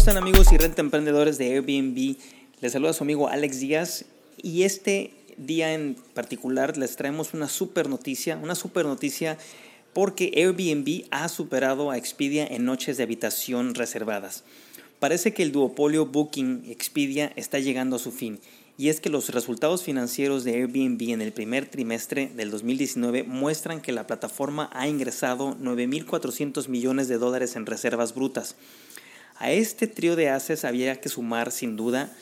están amigos y renta emprendedores de Airbnb? Les saluda su amigo Alex Díaz y este día en particular les traemos una super noticia, una super noticia porque Airbnb ha superado a Expedia en noches de habitación reservadas. Parece que el duopolio Booking Expedia está llegando a su fin y es que los resultados financieros de Airbnb en el primer trimestre del 2019 muestran que la plataforma ha ingresado 9.400 millones de dólares en reservas brutas. A este trío de haces había que sumar sin duda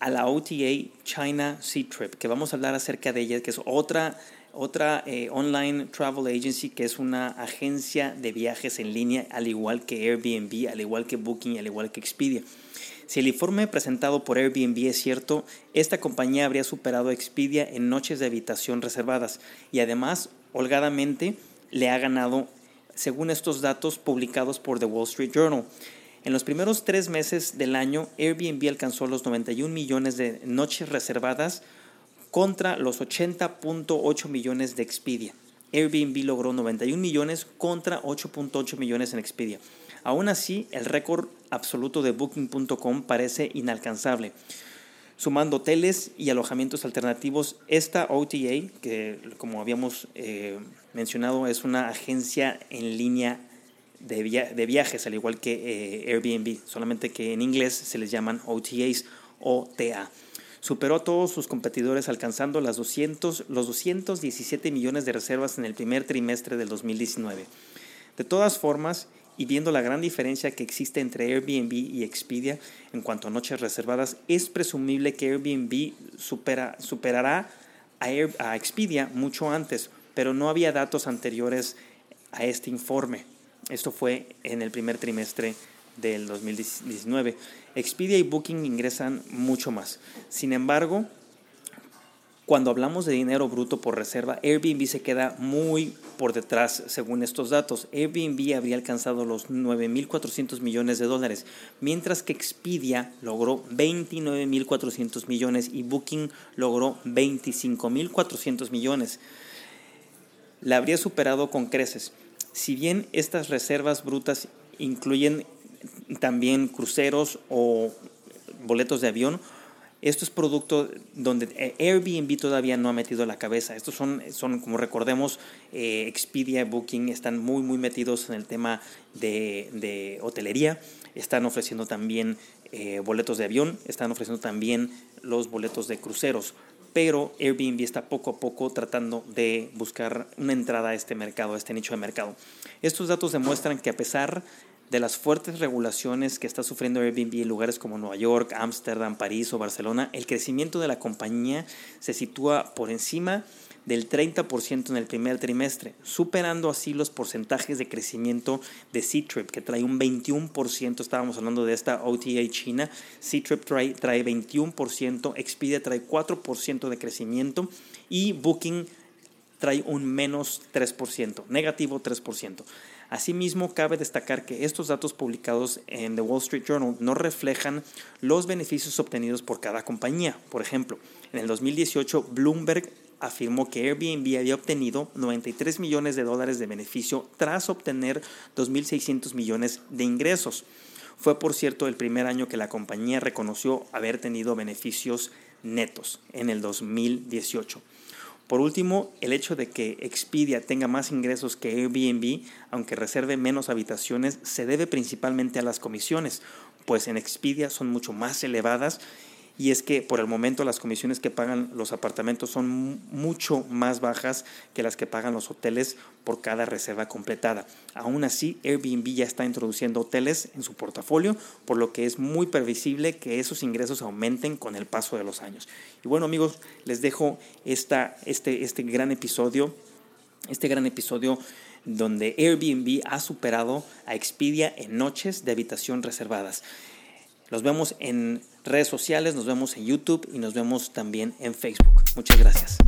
a la OTA China Sea Trip, que vamos a hablar acerca de ella, que es otra, otra eh, online travel agency, que es una agencia de viajes en línea, al igual que Airbnb, al igual que Booking, al igual que Expedia. Si el informe presentado por Airbnb es cierto, esta compañía habría superado Expedia en noches de habitación reservadas y además, holgadamente, le ha ganado, según estos datos publicados por The Wall Street Journal. En los primeros tres meses del año, Airbnb alcanzó los 91 millones de noches reservadas contra los 80.8 millones de Expedia. Airbnb logró 91 millones contra 8.8 millones en Expedia. Aún así, el récord absoluto de Booking.com parece inalcanzable. Sumando hoteles y alojamientos alternativos, esta OTA, que como habíamos eh, mencionado es una agencia en línea de, viajes, al igual que eh, Airbnb, solamente que en inglés se les llaman OTAs o. Superó a todos sus competidores alcanzando las 200, los 217 millones de reservas en el primer trimestre del 2019. De todas formas, y viendo la gran diferencia que existe entre Airbnb y Expedia en cuanto a noches reservadas, es presumible que Airbnb supera, superará a Expedia mucho antes, pero no había datos anteriores a este informe. Esto fue en el primer trimestre del 2019. Expedia y Booking ingresan mucho más. Sin embargo, cuando hablamos de dinero bruto por reserva, Airbnb se queda muy por detrás según estos datos. Airbnb habría alcanzado los 9.400 millones de dólares, mientras que Expedia logró 29.400 millones y Booking logró 25.400 millones. La habría superado con creces. Si bien estas reservas brutas incluyen también cruceros o boletos de avión, esto es producto donde Airbnb todavía no ha metido la cabeza. Estos son, son como recordemos, eh, Expedia, Booking están muy, muy metidos en el tema de, hotelería. Están ofreciendo también eh, boletos de avión, están ofreciendo también los boletos de cruceros. Pero Airbnb está poco a poco tratando de buscar una entrada a este mercado, a este nicho de mercado. Estos datos demuestran que a pesar de las fuertes regulaciones que está sufriendo Airbnb en lugares como Nueva York, Ámsterdam, París o Barcelona, el crecimiento de la compañía se sitúa por encima del 30% en el primer trimestre, superando así los porcentajes de crecimiento de C-Trip, que trae un 21%, estábamos hablando de esta OTA China, C-Trip trae, trae 21%, Expedia trae 4% de crecimiento y Booking trae un menos 3%, negativo 3%. Asimismo, cabe destacar que estos datos publicados en The Wall Street Journal no reflejan los beneficios obtenidos por cada compañía. Por ejemplo, en el 2018, Bloomberg afirmó que Airbnb había obtenido 93 millones de dólares de beneficio tras obtener 2.600 millones de ingresos. Fue, por cierto, el primer año que la compañía reconoció haber tenido beneficios netos en el 2018. Por último, el hecho de que Expedia tenga más ingresos que Airbnb, aunque reserve menos habitaciones, se debe principalmente a las comisiones, pues en Expedia son mucho más elevadas y es que por el momento las comisiones que pagan los apartamentos son mucho más bajas que las que pagan los hoteles por cada reserva completada. Aún así, Airbnb ya está introduciendo hoteles en su portafolio, por lo que es muy previsible que esos ingresos aumenten con el paso de los años. Y bueno amigos, les dejo esta, este, este gran episodio, este gran episodio donde Airbnb ha superado a Expedia en noches de habitación reservadas. Nos vemos en redes sociales, nos vemos en YouTube y nos vemos también en Facebook. Muchas gracias.